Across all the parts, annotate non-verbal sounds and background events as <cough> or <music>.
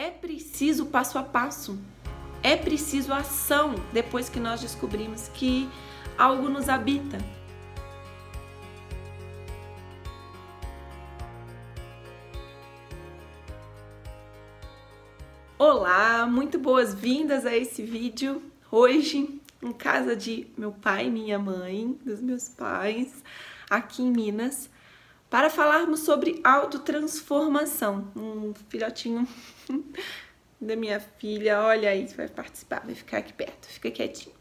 É preciso passo a passo. É preciso ação depois que nós descobrimos que algo nos habita. Olá, muito boas-vindas a esse vídeo. Hoje, em casa de meu pai e minha mãe, dos meus pais, aqui em Minas, para falarmos sobre autotransformação. Um filhotinho <laughs> da minha filha, olha aí, vai participar, vai ficar aqui perto, fica quietinho.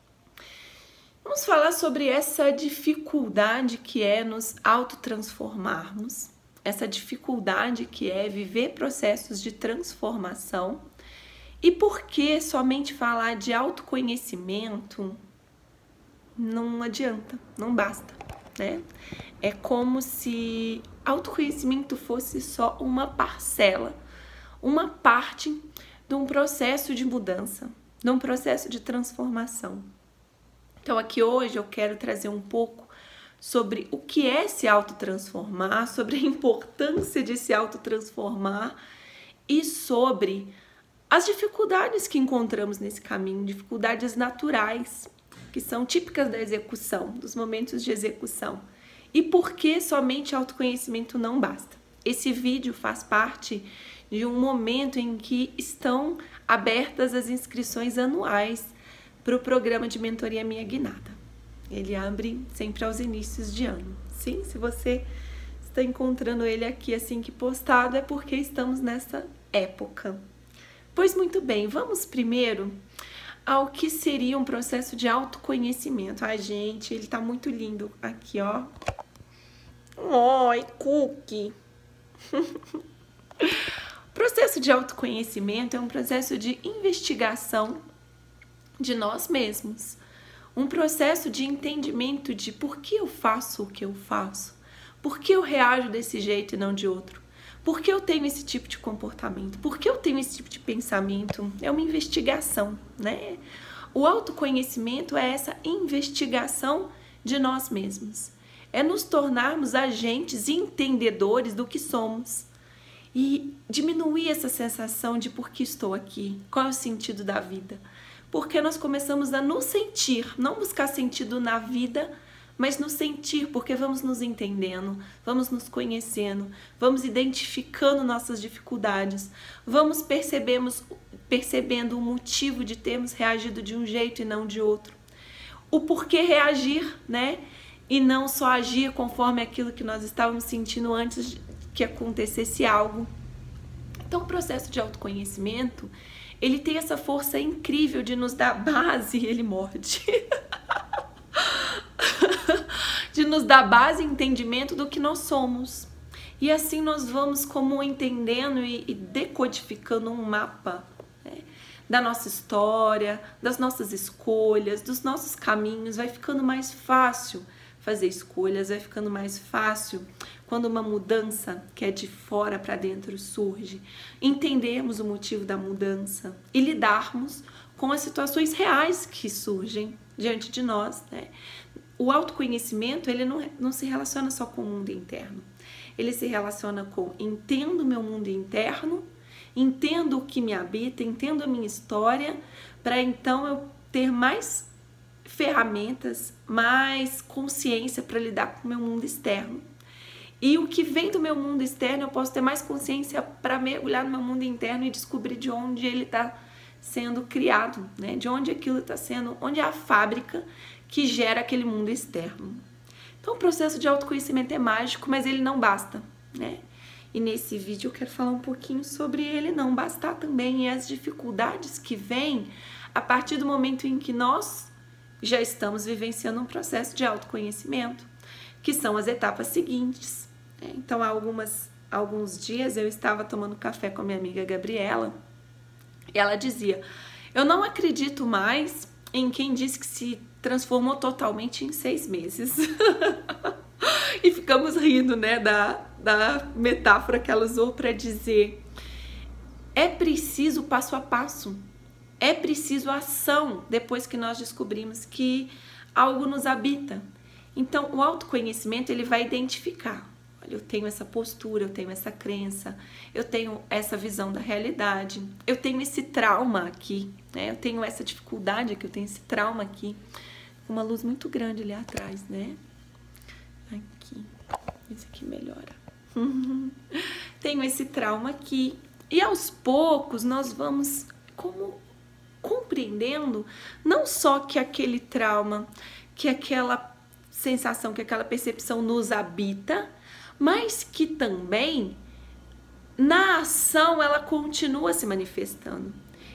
Vamos falar sobre essa dificuldade que é nos autotransformarmos, essa dificuldade que é viver processos de transformação e por que somente falar de autoconhecimento não adianta, não basta, né? É como se autoconhecimento fosse só uma parcela, uma parte de um processo de mudança, de um processo de transformação. Então, aqui hoje eu quero trazer um pouco sobre o que é se autotransformar, sobre a importância de se autotransformar e sobre as dificuldades que encontramos nesse caminho, dificuldades naturais, que são típicas da execução, dos momentos de execução. E por que somente autoconhecimento não basta? Esse vídeo faz parte de um momento em que estão abertas as inscrições anuais para o programa de mentoria Minha Guinada. Ele abre sempre aos inícios de ano. Sim, se você está encontrando ele aqui assim que postado, é porque estamos nessa época. Pois muito bem, vamos primeiro ao que seria um processo de autoconhecimento. Ai, gente, ele tá muito lindo aqui, ó. Oi, cookie. <laughs> processo de autoconhecimento é um processo de investigação de nós mesmos. Um processo de entendimento de por que eu faço o que eu faço, por que eu reajo desse jeito e não de outro. Por que eu tenho esse tipo de comportamento? Por que eu tenho esse tipo de pensamento? É uma investigação, né? O autoconhecimento é essa investigação de nós mesmos. É nos tornarmos agentes e entendedores do que somos. E diminuir essa sensação de por que estou aqui, qual é o sentido da vida. Porque nós começamos a nos sentir, não buscar sentido na vida, mas no sentir, porque vamos nos entendendo, vamos nos conhecendo, vamos identificando nossas dificuldades, vamos percebemos, percebendo o motivo de termos reagido de um jeito e não de outro. O porquê reagir, né? E não só agir conforme aquilo que nós estávamos sentindo antes que acontecesse algo. Então, o processo de autoconhecimento, ele tem essa força incrível de nos dar base, ele morde. <laughs> de nos dar base e entendimento do que nós somos. E assim nós vamos como entendendo e, e decodificando um mapa né, da nossa história, das nossas escolhas, dos nossos caminhos. Vai ficando mais fácil fazer escolhas, vai ficando mais fácil quando uma mudança que é de fora para dentro surge, entendermos o motivo da mudança e lidarmos com as situações reais que surgem diante de nós, né? O autoconhecimento ele não, não se relaciona só com o mundo interno. Ele se relaciona com entendo meu mundo interno, entendo o que me habita, entendo a minha história, para então eu ter mais ferramentas, mais consciência para lidar com o meu mundo externo. E o que vem do meu mundo externo, eu posso ter mais consciência para mergulhar no meu mundo interno e descobrir de onde ele está sendo criado, né? De onde aquilo está sendo, onde é a fábrica que gera aquele mundo externo. Então, o processo de autoconhecimento é mágico, mas ele não basta, né? E nesse vídeo eu quero falar um pouquinho sobre ele não bastar também e as dificuldades que vêm a partir do momento em que nós já estamos vivenciando um processo de autoconhecimento, que são as etapas seguintes. Né? Então, há algumas, alguns dias eu estava tomando café com a minha amiga Gabriela e ela dizia: Eu não acredito mais em quem disse que se transformou totalmente em seis meses. <laughs> e ficamos rindo, né, da, da metáfora que ela usou para dizer: é preciso passo a passo, é preciso ação depois que nós descobrimos que algo nos habita. Então, o autoconhecimento ele vai identificar. Eu tenho essa postura, eu tenho essa crença, eu tenho essa visão da realidade, eu tenho esse trauma aqui, né? Eu tenho essa dificuldade aqui, eu tenho esse trauma aqui. Uma luz muito grande ali atrás, né? Aqui. Esse aqui melhora. <laughs> tenho esse trauma aqui. E aos poucos nós vamos como compreendendo não só que aquele trauma, que aquela sensação, que aquela percepção nos habita, mas que também na ação ela continua se manifestando.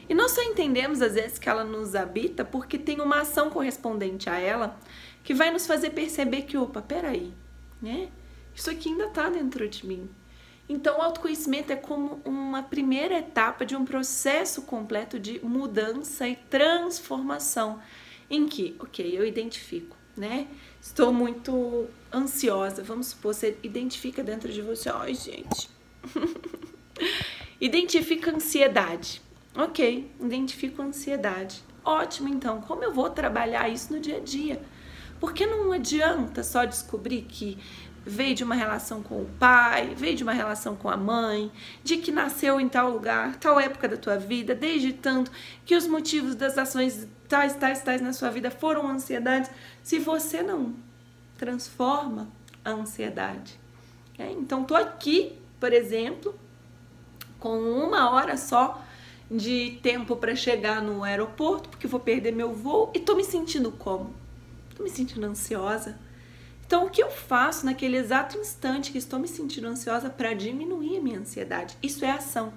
E nós só entendemos às vezes que ela nos habita porque tem uma ação correspondente a ela que vai nos fazer perceber que, opa, peraí, né? Isso aqui ainda está dentro de mim. Então, o autoconhecimento é como uma primeira etapa de um processo completo de mudança e transformação, em que, ok, eu identifico, né? Estou muito ansiosa. Vamos supor, você identifica dentro de você, ai, gente. <laughs> identifica ansiedade. Ok, identifico ansiedade. Ótimo, então, como eu vou trabalhar isso no dia a dia? Porque não adianta só descobrir que veio de uma relação com o pai, veio de uma relação com a mãe, de que nasceu em tal lugar, tal época da tua vida, desde tanto que os motivos das ações tais, tais, tais na sua vida foram ansiedades, se você não transforma a ansiedade. É? Então, tô aqui, por exemplo, com uma hora só de tempo para chegar no aeroporto, porque vou perder meu voo e tô me sentindo como? Tô me sentindo ansiosa então, o que eu faço naquele exato instante que estou me sentindo ansiosa para diminuir a minha ansiedade? Isso é ação.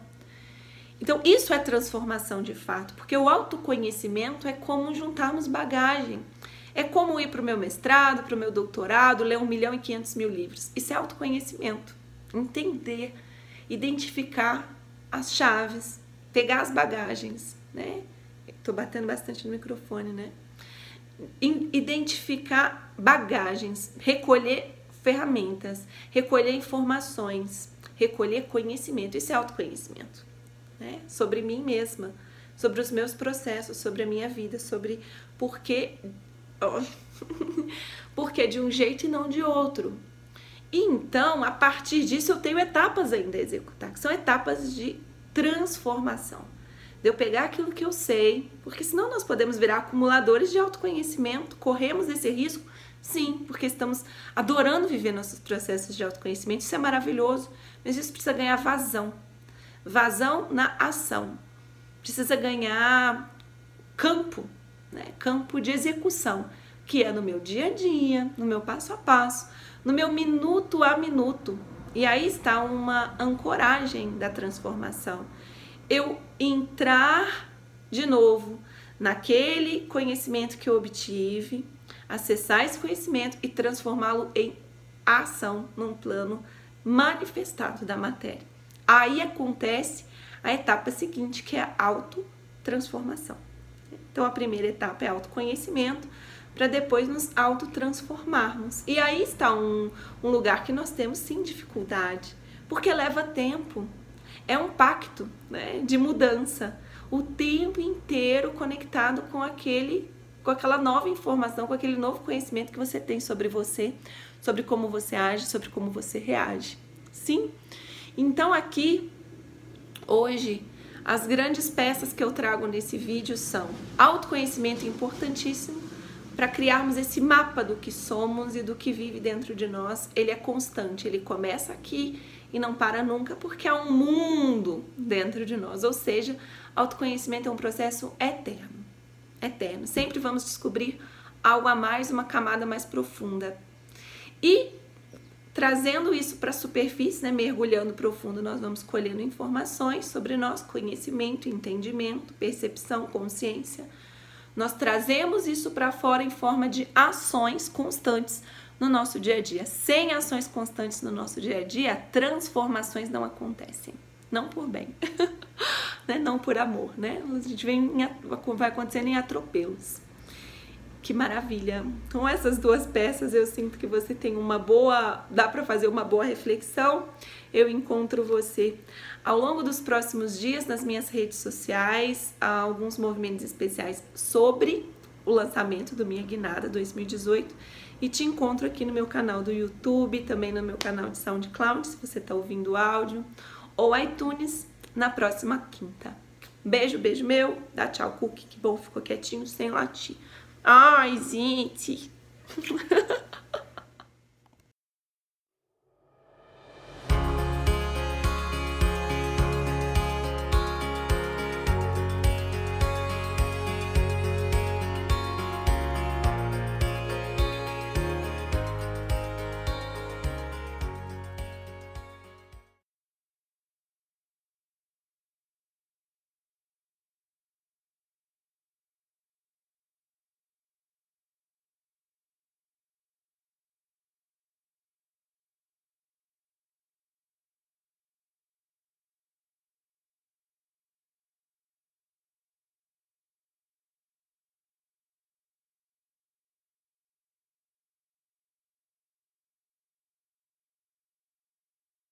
Então, isso é transformação de fato, porque o autoconhecimento é como juntarmos bagagem. É como ir para o meu mestrado, para o meu doutorado, ler um milhão e quinhentos mil livros. Isso é autoconhecimento. Entender, identificar as chaves, pegar as bagagens, né? Estou batendo bastante no microfone, né? Identificar bagagens, recolher ferramentas, recolher informações, recolher conhecimento. Isso é autoconhecimento. Né? Sobre mim mesma, sobre os meus processos, sobre a minha vida, sobre por que. <laughs> Porque de um jeito e não de outro. E então, a partir disso, eu tenho etapas ainda a executar, que são etapas de transformação de eu pegar aquilo que eu sei, porque senão nós podemos virar acumuladores de autoconhecimento, corremos esse risco, sim, porque estamos adorando viver nossos processos de autoconhecimento, isso é maravilhoso, mas isso precisa ganhar vazão, vazão na ação, precisa ganhar campo, né? campo de execução, que é no meu dia a dia, no meu passo a passo, no meu minuto a minuto. E aí está uma ancoragem da transformação eu entrar de novo naquele conhecimento que eu obtive, acessar esse conhecimento e transformá-lo em ação num plano manifestado da matéria. Aí acontece a etapa seguinte, que é a autotransformação. Então, a primeira etapa é autoconhecimento, para depois nos autotransformarmos. E aí está um, um lugar que nós temos sim dificuldade, porque leva tempo é um pacto né, de mudança, o tempo inteiro conectado com aquele, com aquela nova informação, com aquele novo conhecimento que você tem sobre você, sobre como você age, sobre como você reage. Sim? Então aqui hoje as grandes peças que eu trago nesse vídeo são autoconhecimento importantíssimo para criarmos esse mapa do que somos e do que vive dentro de nós. Ele é constante, ele começa aqui e não para nunca, porque há um mundo dentro de nós. Ou seja, autoconhecimento é um processo eterno. Eterno. Sempre vamos descobrir algo a mais, uma camada mais profunda. E trazendo isso para a superfície, né, mergulhando profundo, nós vamos colhendo informações sobre nós, conhecimento, entendimento, percepção, consciência. Nós trazemos isso para fora em forma de ações constantes no nosso dia a dia. Sem ações constantes no nosso dia a dia, transformações não acontecem. Não por bem, <laughs> né? não por amor, né? A gente vem em, vai acontecendo em atropelos. Que maravilha! Com essas duas peças, eu sinto que você tem uma boa, dá para fazer uma boa reflexão. Eu encontro você ao longo dos próximos dias nas minhas redes sociais, alguns movimentos especiais sobre o lançamento do Minha Guinada 2018 E te encontro aqui no meu canal do YouTube, também no meu canal de SoundCloud, se você está ouvindo áudio, ou iTunes na próxima quinta. Beijo, beijo meu. Dá tchau, Cookie. Que bom, ficou quietinho sem latir. Ai, gente. <laughs>